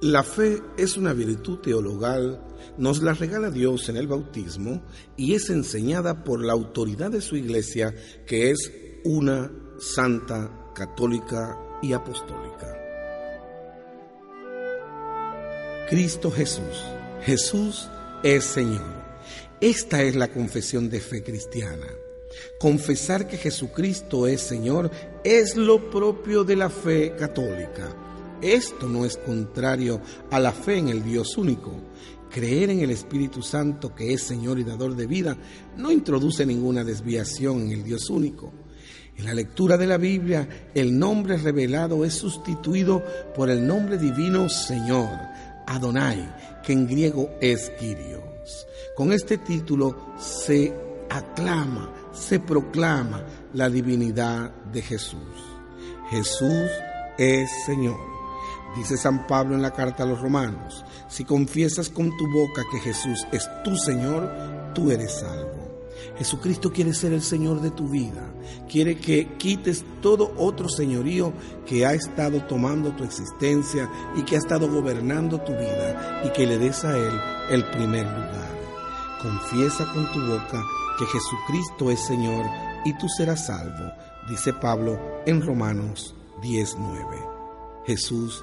La fe es una virtud teologal, nos la regala Dios en el bautismo y es enseñada por la autoridad de su iglesia, que es una santa, católica y apostólica. Cristo Jesús, Jesús es Señor. Esta es la confesión de fe cristiana. Confesar que Jesucristo es Señor es lo propio de la fe católica. Esto no es contrario a la fe en el Dios único. Creer en el Espíritu Santo que es Señor y dador de vida no introduce ninguna desviación en el Dios único. En la lectura de la Biblia, el nombre revelado es sustituido por el nombre divino Señor, Adonai, que en griego es Kyrios. Con este título se aclama, se proclama la divinidad de Jesús. Jesús es Señor. Dice San Pablo en la carta a los romanos, si confiesas con tu boca que Jesús es tu Señor, tú eres salvo. Jesucristo quiere ser el Señor de tu vida, quiere que quites todo otro señorío que ha estado tomando tu existencia y que ha estado gobernando tu vida y que le des a Él el primer lugar. Confiesa con tu boca que Jesucristo es Señor y tú serás salvo, dice Pablo en Romanos 19. Jesús